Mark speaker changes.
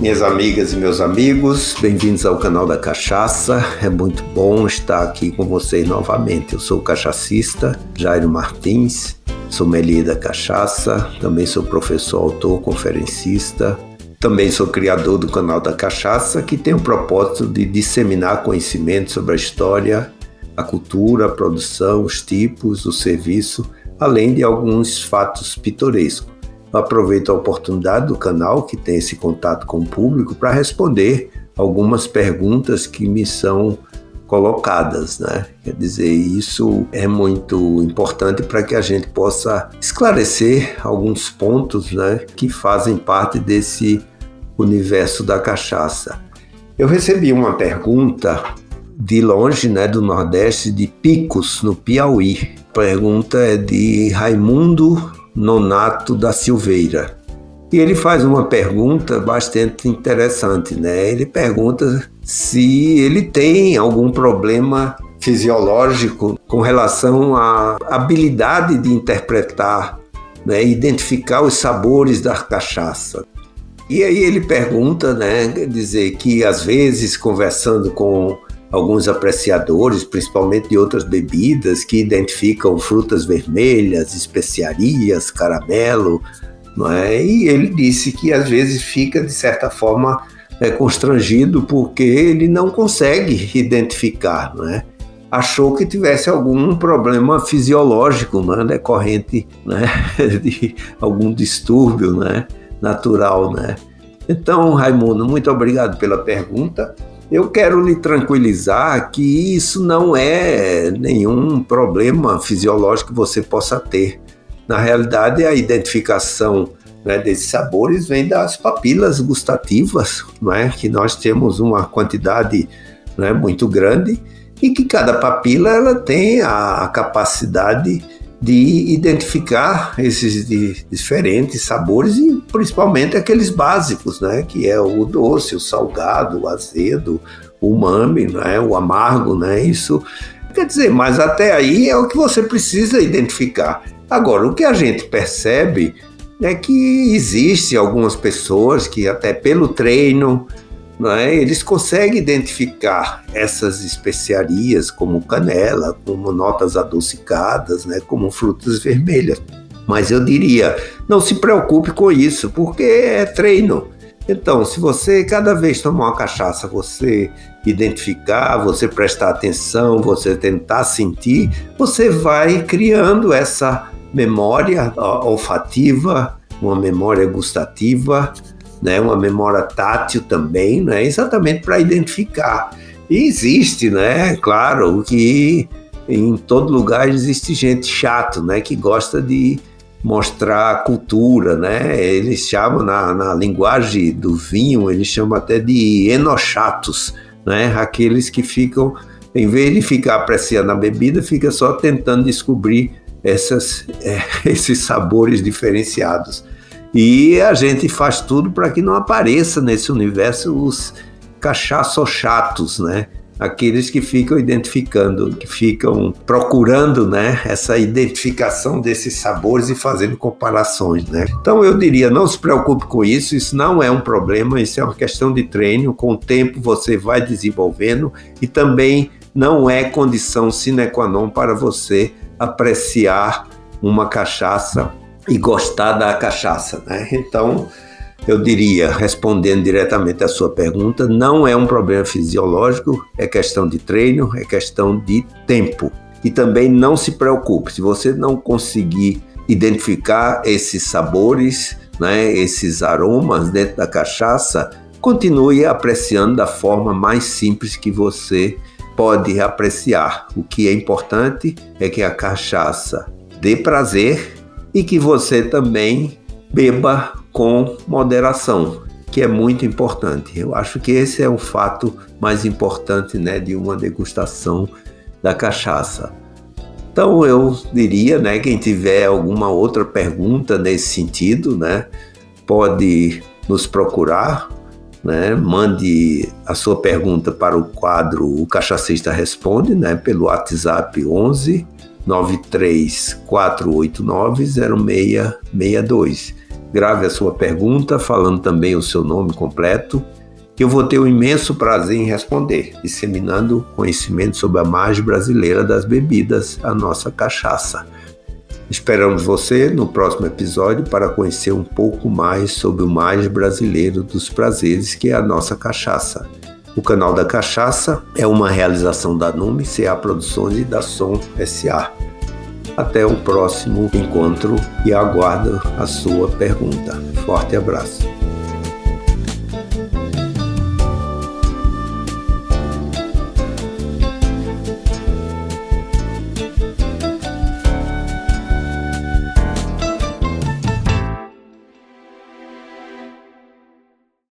Speaker 1: Minhas amigas e meus amigos, bem-vindos ao canal da Cachaça. É muito bom estar aqui com vocês novamente. Eu sou o cachacista Jairo Martins, sommelier da cachaça, também sou professor, autor, conferencista, também sou criador do canal da Cachaça, que tem o propósito de disseminar conhecimento sobre a história, a cultura, a produção, os tipos, o serviço, além de alguns fatos pitorescos. Aproveito a oportunidade do canal, que tem esse contato com o público, para responder algumas perguntas que me são colocadas, né? Quer dizer, isso é muito importante para que a gente possa esclarecer alguns pontos, né, que fazem parte desse universo da cachaça. Eu recebi uma pergunta de longe, né, do Nordeste, de Picos, no Piauí. A pergunta é de Raimundo Nonato da Silveira. E ele faz uma pergunta bastante interessante, né? Ele pergunta se ele tem algum problema fisiológico com relação à habilidade de interpretar, né, identificar os sabores da cachaça. E aí ele pergunta, né, dizer que às vezes conversando com alguns apreciadores, principalmente de outras bebidas, que identificam frutas vermelhas, especiarias, caramelo, não é? E ele disse que às vezes fica de certa forma é, constrangido porque ele não consegue identificar, não é? Achou que tivesse algum problema fisiológico, né, decorrente, né, de algum distúrbio, né, natural, né? Então, Raimundo, muito obrigado pela pergunta. Eu quero lhe tranquilizar que isso não é nenhum problema fisiológico que você possa ter. Na realidade, a identificação né, desses sabores vem das papilas gustativas, não é? que nós temos uma quantidade né, muito grande e que cada papila ela tem a capacidade de identificar esses diferentes sabores e principalmente aqueles básicos, né, que é o doce, o salgado, o azedo, o umami, né, o amargo, né, isso? Quer dizer, mas até aí é o que você precisa identificar. Agora, o que a gente percebe é que existe algumas pessoas que até pelo treino, é? eles conseguem identificar essas especiarias como canela, como notas adocicadas, né? como frutas vermelhas. Mas eu diria, não se preocupe com isso, porque é treino. Então, se você cada vez tomar uma cachaça, você identificar, você prestar atenção, você tentar sentir, você vai criando essa memória olfativa, uma memória gustativa, né, uma memória tátil também, né, exatamente para identificar. E existe, né, claro, que em todo lugar existe gente chato, né, que gosta de mostrar cultura, né? Eles chamam na, na linguagem do vinho, eles chamam até de enochatos, né? Aqueles que ficam, em vez de ficar apreciando a bebida, fica só tentando descobrir essas, é, esses sabores diferenciados. E a gente faz tudo para que não apareça nesse universo os cachaçochatos, né? Aqueles que ficam identificando, que ficam procurando, né, essa identificação desses sabores e fazendo comparações, né? Então eu diria, não se preocupe com isso, isso não é um problema, isso é uma questão de treino, com o tempo você vai desenvolvendo e também não é condição sine qua non para você apreciar uma cachaça e gostar da cachaça, né? Então, eu diria, respondendo diretamente à sua pergunta, não é um problema fisiológico, é questão de treino, é questão de tempo. E também não se preocupe, se você não conseguir identificar esses sabores, né, esses aromas dentro da cachaça, continue apreciando da forma mais simples que você pode apreciar. O que é importante é que a cachaça dê prazer e que você também beba com moderação, que é muito importante. Eu acho que esse é o fato mais importante né, de uma degustação da cachaça. Então eu diria, né, quem tiver alguma outra pergunta nesse sentido, né, pode nos procurar, né, mande a sua pergunta para o quadro O Cachacista Responde, né, pelo WhatsApp 11 934890662. Grave a sua pergunta, falando também o seu nome completo, que eu vou ter o um imenso prazer em responder, disseminando conhecimento sobre a margem brasileira das bebidas, a nossa cachaça. Esperamos você no próximo episódio para conhecer um pouco mais sobre o mais brasileiro dos prazeres, que é a nossa cachaça. O canal da Cachaça é uma realização da Nume CA Produções e da Som SA. Até o próximo encontro e aguardo a sua pergunta. Forte abraço.